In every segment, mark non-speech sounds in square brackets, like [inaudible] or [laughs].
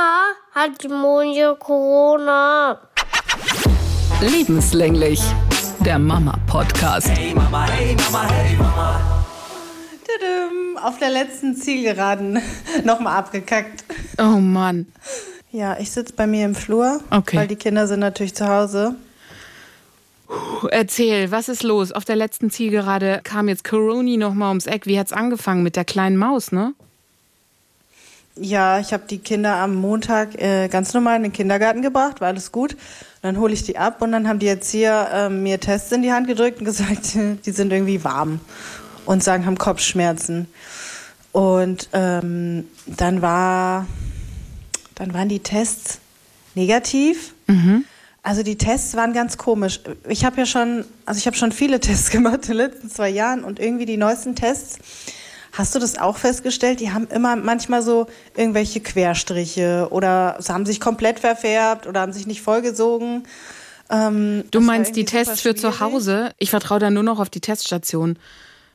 Mama, hat die Monja Corona? Lebenslänglich, der Mama-Podcast. Hey Mama, hey Mama, hey Mama. Tudum, Auf der letzten Zielgeraden [laughs] nochmal abgekackt. Oh Mann. Ja, ich sitze bei mir im Flur, Okay. weil die Kinder sind natürlich zu Hause. Erzähl, was ist los? Auf der letzten Zielgerade kam jetzt Coroni noch mal ums Eck. Wie hat's angefangen mit der kleinen Maus, ne? Ja, ich habe die Kinder am Montag äh, ganz normal in den Kindergarten gebracht, war alles gut. Und dann hole ich die ab und dann haben die Erzieher äh, mir Tests in die Hand gedrückt und [laughs] gesagt, die sind irgendwie warm und sagen, haben Kopfschmerzen. Und ähm, dann war, dann waren die Tests negativ. Also die Tests waren ganz komisch. Ich habe ja schon, also ich habe schon viele [laughs] Tests gemacht in den letzten zwei Jahren und irgendwie die neuesten Tests. Hast du das auch festgestellt? Die haben immer manchmal so irgendwelche Querstriche oder sie haben sich komplett verfärbt oder haben sich nicht vollgesogen. Ähm, Du meinst die Tests für zu. Hause? Ich vertraue da nur noch auf die Teststation.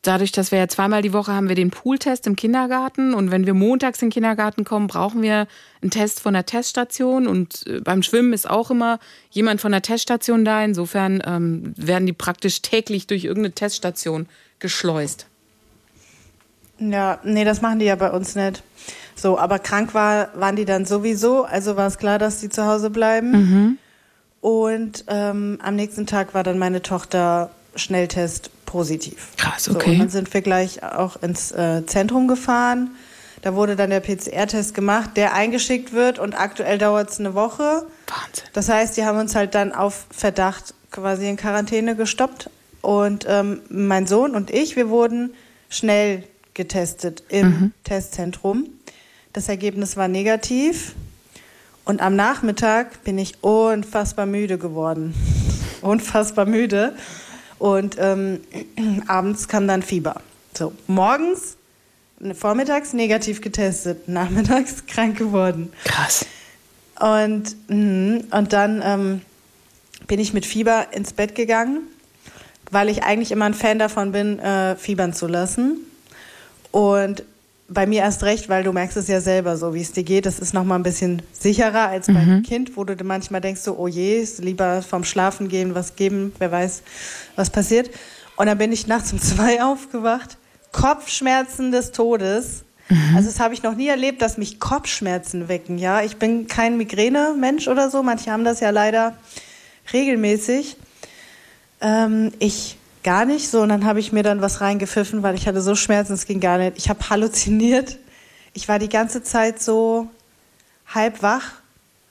Dadurch, dass wir ja zweimal die Woche haben wir den Pooltest im Kindergarten und wenn wir montags in den Kindergarten kommen, brauchen wir einen Test von der Teststation und äh, beim Schwimmen ist auch immer jemand von der Teststation da. Insofern ähm, werden die praktisch täglich durch irgendeine Teststation geschleust. Ja, nee, das machen die ja bei uns nicht. So, aber krank war, waren die dann sowieso, also war es klar, dass die zu Hause bleiben. Mhm. Und ähm, am nächsten Tag war dann meine Tochter Schnelltest positiv. Krass, So, und okay. dann sind wir gleich auch ins äh, Zentrum gefahren. Da wurde dann der PCR-Test gemacht, der eingeschickt wird und aktuell dauert es eine Woche. Wahnsinn. Das heißt, die haben uns halt dann auf Verdacht quasi in Quarantäne gestoppt. Und ähm, mein Sohn und ich, wir wurden schnell getestet im Testzentrum. Das Ergebnis war negativ. Und am Nachmittag bin ich unfassbar müde geworden. [laughs] unfassbar müde. Und ähm, [clears throat] abends kam dann Fieber. So, morgens, vormittags negativ getestet, [laughs] nachmittags krank geworden. Krass. Und, mh, und dann ähm, bin ich mit Fieber ins Bett gegangen, weil ich eigentlich immer ein Fan davon bin, äh, fiebern zu lassen. Und bei mir erst recht, weil du merkst es ja selber so, wie es dir geht. Das ist noch mal ein bisschen sicherer als beim Kind, wo du dir manchmal denkst, so, oh je, ist lieber vom Schlafen gehen was geben, wer weiß, was passiert. Und dann bin ich nachts um [laughs] zwei aufgewacht, Kopfschmerzen des Todes. Also das habe ich noch nie erlebt, dass mich Kopfschmerzen wecken. Ja, ich bin kein Migräne-Mensch oder so. Manche haben das ja leider regelmäßig. Ähm, ich gar nicht so. Und dann habe ich mir dann was reingepfiffen, weil ich hatte so Schmerzen, es ging gar nicht. Ich habe halluziniert. Ich war die ganze Zeit so halb wach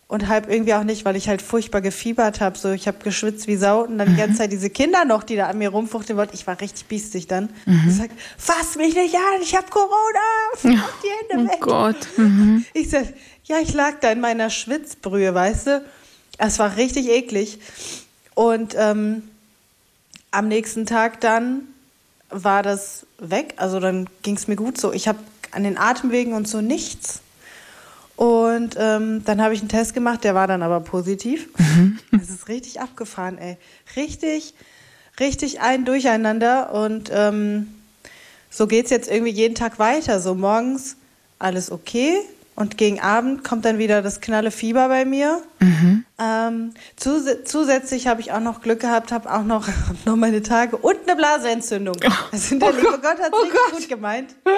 und halb irgendwie auch nicht, weil ich halt furchtbar gefiebert habe. So, ich habe geschwitzt wie Sau und dann die ganze Zeit diese Kinder noch, die da an mir rumfuchteln wollten. Ich war richtig biestig dann. Ich sag, fass mich nicht an, ich habe Corona. [laughs] Mach die Hände Oh weg. Gott. Mhm. Ich sag, ja, ich lag da in meiner Schwitzbrühe, weißt du? Es war richtig eklig. Und ähm, am nächsten Tag dann war das weg. Also dann ging es mir gut so. Ich habe an den Atemwegen und so nichts. Und ähm, dann habe ich einen Test gemacht, der war dann aber positiv. Das ist richtig abgefahren, ey. Richtig, richtig ein Durcheinander. Und ähm, so geht's jetzt irgendwie jeden Tag weiter. So morgens alles okay und gegen Abend kommt dann wieder das knalle Fieber bei mir. Ähm, zus zusätzlich habe ich auch noch Glück gehabt, habe auch noch, [laughs] hab noch meine Tage und eine Blasenentzündung. Also der liebe Gott hat es oh Gott. gut gemeint. [laughs]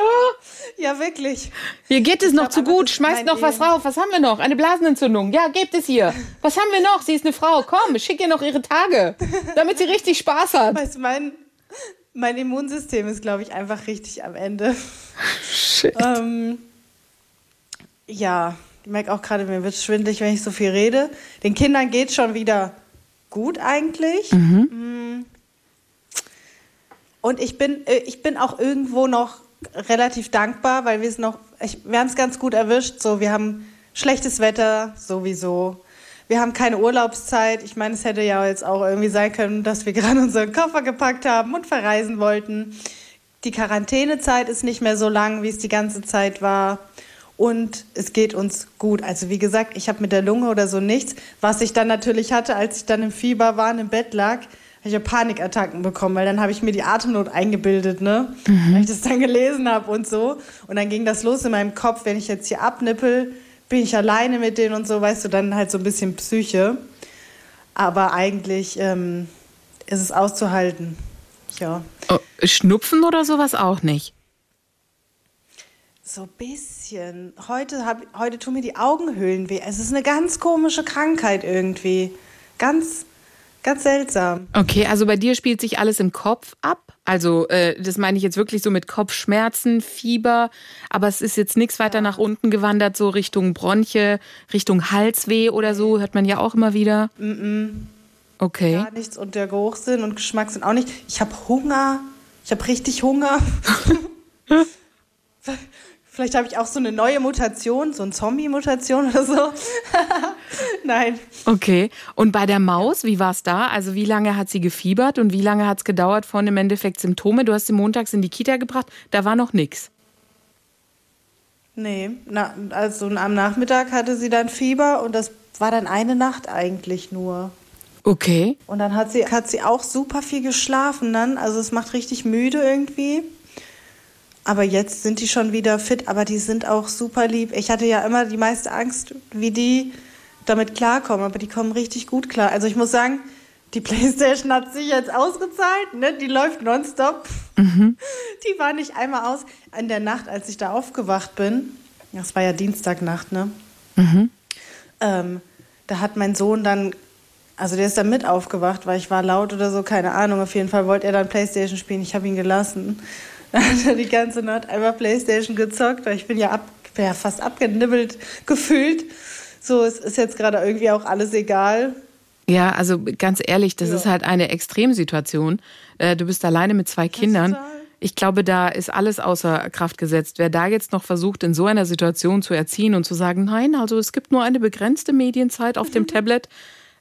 Ja, wirklich. Hier geht es Ich noch zu gut. Schmeißt noch was Leben. rauf. Was haben wir noch? Eine Blasenentzündung. Ja, gebt es hier. [laughs] Was haben wir noch? Sie ist eine Frau. Komm, schick ihr noch ihre Tage, damit sie richtig Spaß hat. Weißt du, mein, mein Immunsystem ist, glaube ich, einfach richtig am Ende. Shit. Ähm, ja, ich merke auch gerade, mir wird schwindelig, wenn ich so viel rede. Den Kindern geht schon wieder gut eigentlich. Mm. Und ich bin, äh, ich bin auch irgendwo noch relativ dankbar, weil wir es noch, ich, wir haben es ganz gut erwischt. So, wir haben schlechtes Wetter sowieso. Wir haben keine Urlaubszeit. Ich meine, es hätte ja jetzt auch irgendwie sein können, dass wir [laughs] gerade unseren Koffer gepackt haben und verreisen wollten. Die Quarantänezeit ist nicht mehr so lang, wie es die ganze Zeit war. Und es geht uns gut. Also wie gesagt, ich habe mit der Lunge oder so nichts. Was ich dann natürlich hatte, als ich dann im Fieber war und im Bett lag, habe ich ja Panikattacken bekommen, weil dann habe ich mir die Atemnot eingebildet, ne? Weil ich das dann gelesen habe und so. Und dann ging das los in meinem Kopf, wenn ich jetzt hier abnippel, bin ich alleine mit denen und so, weißt du, dann halt so ein bisschen Psyche. Aber eigentlich ähm, ist es auszuhalten. Ja. Oh, Schnupfen oder sowas auch nicht? So ein bisschen. Heute, hab, heute tun mir die Augenhöhlen weh. Es ist eine ganz komische Krankheit irgendwie. Ganz, ganz seltsam. Okay, also bei dir spielt sich alles im Kopf ab. Also äh, das meine ich jetzt wirklich so mit Kopfschmerzen, Fieber, aber es ist jetzt nichts weiter nach unten gewandert, so Richtung Bronche, Richtung Halsweh oder so, hört man ja auch immer wieder. Okay. Gar nichts und der Geruchssinn und Geschmackssinn auch nicht. Ich habe Hunger. Ich habe richtig Hunger. [laughs] [laughs] Vielleicht habe ich auch so eine neue Mutation, so eine Zombie-Mutation oder so. [laughs] Nein. Okay. Und bei der Maus, wie war es da? Also wie lange hat sie gefiebert und wie lange hat es gedauert von im Endeffekt Symptome? Du hast sie montags in die Kita gebracht, da war noch nichts. Nee, na, also am Nachmittag hatte sie dann Fieber und das war dann eine Nacht eigentlich nur. Okay. Und dann hat sie, hat sie auch super viel geschlafen dann. Also es macht richtig müde irgendwie. Aber jetzt sind die schon wieder fit, aber die sind auch super lieb. Ich hatte ja immer die meiste Angst, wie die damit klarkommen, aber die kommen richtig gut klar. Also ich muss sagen, die [laughs] Playstation hat sich jetzt ausgezahlt, ne? Die läuft nonstop. [laughs] Die war nicht einmal aus. In der Nacht, als ich da aufgewacht bin, das war ja Dienstagnacht, ne? Ähm, da hat mein Sohn dann, also der ist dann mit aufgewacht, weil ich war laut oder so, keine Ahnung. Auf jeden Fall wollte er dann Playstation spielen. Ich habe ihn gelassen. Er die ganze Nacht einmal Playstation gezockt, weil ich bin ja, ab, bin ja fast abgenibbelt gefühlt. So, es ist jetzt gerade irgendwie auch alles egal. Ja, also ganz ehrlich, das Ja. ist halt eine Extremsituation. Äh, Du bist alleine mit zwei Kindern. Ich glaube, da ist alles außer Kraft gesetzt. Wer da jetzt noch versucht, in so einer Situation zu erziehen und zu sagen, nein, also es gibt nur eine begrenzte Medienzeit auf dem [laughs] Tablet,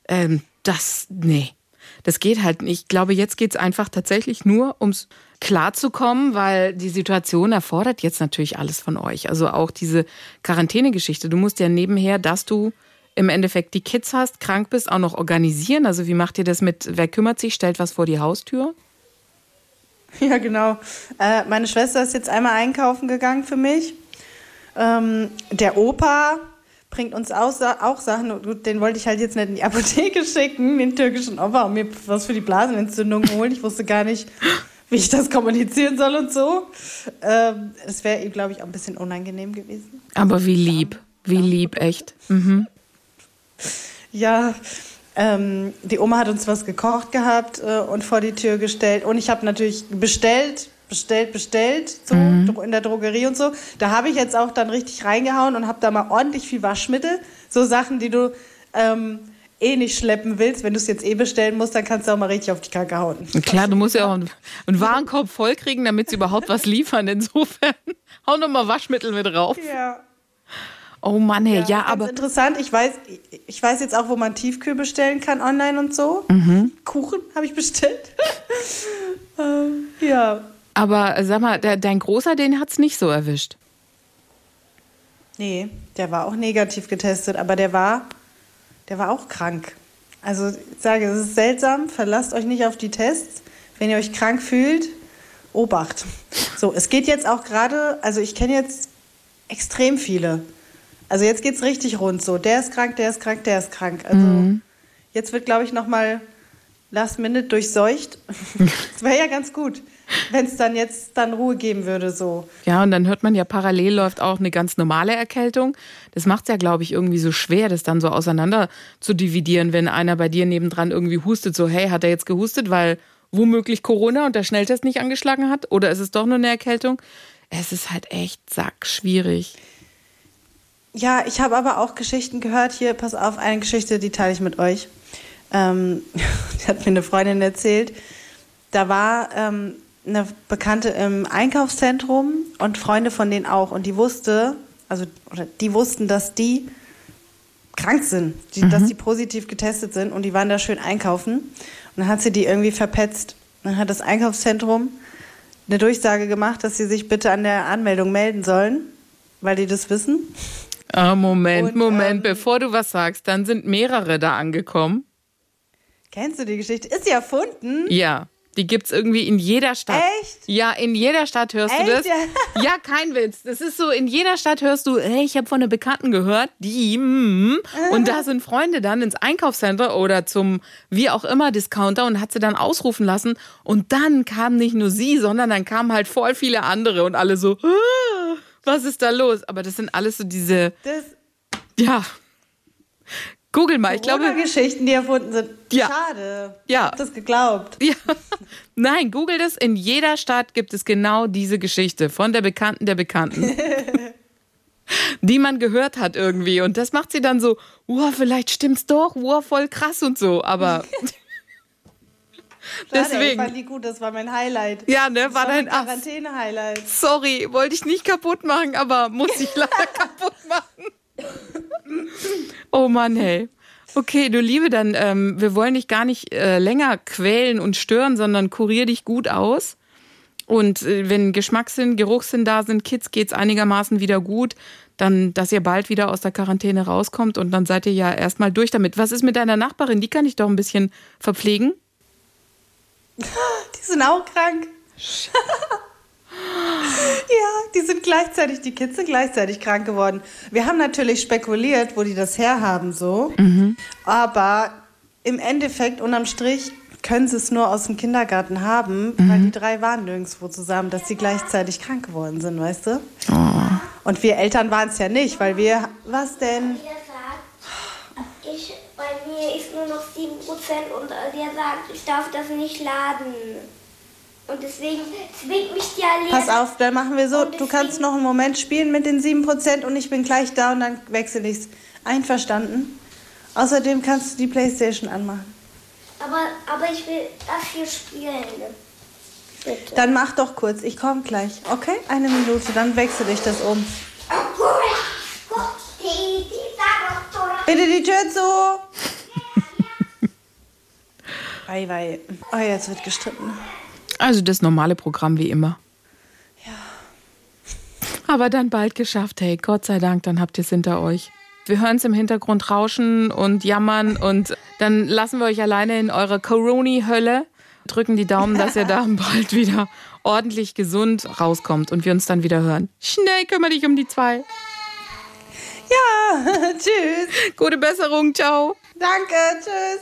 ähm, das, nee, das geht halt nicht. Ich glaube, jetzt geht's einfach tatsächlich nur ums klarzukommen, weil die Situation erfordert jetzt natürlich alles von euch. Also auch diese Quarantänegeschichte. Du musst ja nebenher, dass du im Endeffekt die Kids hast, krank bist, auch noch organisieren. Also wie macht ihr das mit, wer kümmert sich, stellt was vor die Haustür? [laughs] Ja, genau. Äh, meine Schwester ist jetzt einmal einkaufen gegangen für mich. Ähm, der Opa bringt uns auch, auch Sachen. gut, Den wollte ich halt jetzt nicht in die Apotheke [laughs] schicken, den türkischen Opa, und mir was für die Blasenentzündung holen. Ich wusste gar nicht, [laughs] wie ich das kommunizieren soll und so. Ähm, Es wäre ihm, glaube ich, auch ein bisschen unangenehm gewesen. Aber wie lieb, wie lieb, echt. Mhm. Ja, ähm, die Oma hat uns was gekocht gehabt äh, und vor die Tür gestellt. Und ich habe natürlich bestellt, bestellt, bestellt, so dro- in der Drogerie und so. Da habe ich jetzt auch dann richtig reingehauen und habe da mal ordentlich viel Waschmittel. So Sachen, die du ähm, eh nicht schleppen willst. Wenn du es jetzt eh bestellen musst, dann kannst du auch mal richtig auf die Kacke hauen. Klar, du musst ja auch einen, einen Warenkorb vollkriegen, damit sie überhaupt was liefern. Insofern [laughs] hau noch mal Waschmittel mit drauf. Ja. Oh Mann, hey, ja, ganz aber interessant. Ich weiß, ich weiß jetzt auch, wo man Tiefkühl bestellen kann online und so. Kuchen habe ich bestellt. [laughs] ähm, ja. Aber sag mal, der, dein Großer, den hat's nicht so erwischt. Nee, der war auch negativ getestet, aber der war, der war auch krank. Also ich sage, es ist seltsam, verlasst euch nicht auf die Tests. Wenn ihr euch krank fühlt, Obacht. So, es geht jetzt auch gerade, also ich kenne jetzt extrem viele. Also jetzt geht's richtig rund so. Der ist krank, der ist krank, der ist krank. Also jetzt wird, glaube ich, nochmal last minute durchseucht. [laughs] Das wäre ja ganz gut, wenn es dann jetzt dann Ruhe geben würde so. Ja, und dann hört man ja, parallel läuft auch eine ganz normale Erkältung. Das macht's ja, glaube ich, irgendwie so schwer, das dann so auseinander zu dividieren, wenn einer bei dir nebendran irgendwie hustet, so, hey, hat er jetzt gehustet, weil womöglich Corona und der Schnelltest nicht angeschlagen hat? Oder ist es doch nur eine Erkältung? Es ist halt echt sackschwierig. Ja, ich habe aber auch Geschichten gehört. Hier, pass auf, eine Geschichte, die teile ich mit euch. Ähm, [laughs] die hat mir eine Freundin erzählt. Da war ähm, eine Bekannte im Einkaufszentrum und Freunde von denen auch. Und die wusste, also oder die wussten, dass die krank sind, die, dass die positiv getestet sind und die waren da schön einkaufen. Und dann hat sie die irgendwie verpetzt. Dann hat das Einkaufszentrum eine Durchsage gemacht, dass sie sich bitte an der Anmeldung melden sollen, weil die das wissen. Ah, Moment, Und, Moment, ähm, bevor du was sagst, dann sind mehrere da angekommen. Kennst du die Geschichte? Ist sie erfunden? Ja, Die gibt's irgendwie in jeder Stadt. Echt? Ja, in jeder Stadt hörst du Echt? das. Ja, [laughs] kein Witz. Das ist so, in jeder Stadt hörst du, hey, ich habe von einer Bekannten gehört, die, mm, und da sind Freunde dann ins Einkaufscenter oder zum wie auch immer Discounter und hat sie dann ausrufen lassen. Und dann kam nicht nur sie, sondern dann kamen halt voll viele andere und alle so, ah, was ist da los? Aber das sind alles so diese, Das ja. Google mal, ich glaube. Geschichten, die erfunden sind. Ja. Schade. Ja. Ich hab das geglaubt. Ja. Nein, google das. In jeder Stadt gibt es genau diese Geschichte von der Bekannten der Bekannten. [laughs] die man gehört hat irgendwie. Und das macht sie dann so, wow, vielleicht stimmt's doch, wow, voll krass und so. Aber [laughs] Schade, Ich deswegen. fand die gut, das war mein Highlight. Ja, ne, Das war dein mein Ach, Quarantäne-Highlight. Sorry, wollte ich nicht kaputt machen, aber muss ich [laughs] leider kaputt machen. Oh Mann, hey. Okay, du Liebe, dann, ähm, wir wollen dich gar nicht äh, länger quälen und stören, sondern kurier dich gut aus. Und äh, wenn Geschmackssinn, Geruchssinn da sind, Kids geht's einigermaßen wieder gut, dann, dass ihr bald wieder aus der Quarantäne rauskommt und dann seid ihr ja erstmal durch damit. Was ist mit deiner Nachbarin? Die kann ich doch ein bisschen verpflegen. [laughs] Die sind auch krank. [laughs] ja, die sind gleichzeitig, die Kids sind gleichzeitig krank geworden. Wir haben natürlich spekuliert, wo die das herhaben, so. Aber im Endeffekt, unterm Strich, können sie es nur aus dem Kindergarten haben, weil die drei waren nirgendwo zusammen, dass sie gleichzeitig krank geworden sind, weißt du? Und wir Eltern waren es ja nicht, weil wir. Was denn? Ich, bei mir ist nur noch 7% und der sagt, ich darf das nicht laden. Und deswegen zwingt mich der Lehrer. Pass auf, dann machen wir so, du kannst noch einen Moment spielen mit den 7% und ich bin gleich da und dann wechsle ich's. Einverstanden? Außerdem kannst du die Playstation anmachen. Aber, aber ich will das hier spielen. Bitte. Dann mach doch kurz, ich komme gleich. Okay? Eine Minute, dann wechsle ich das um. Bitte die Tür zu! [laughs] Wei, wei. Oh, jetzt wird gestritten. Also das normale Programm wie immer. Ja. Aber dann bald geschafft, hey, Gott sei Dank, dann habt ihr es hinter euch. Wir hören es im Hintergrund rauschen und jammern und dann lassen wir euch alleine in eurer Corona-Hölle. Drücken die Daumen, dass ihr da [laughs] bald wieder ordentlich gesund rauskommt und wir uns dann wieder hören. Schnell kümmere dich um die zwei. Ja, [laughs] tschüss. Gute Besserung, ciao. Danke, tschüss.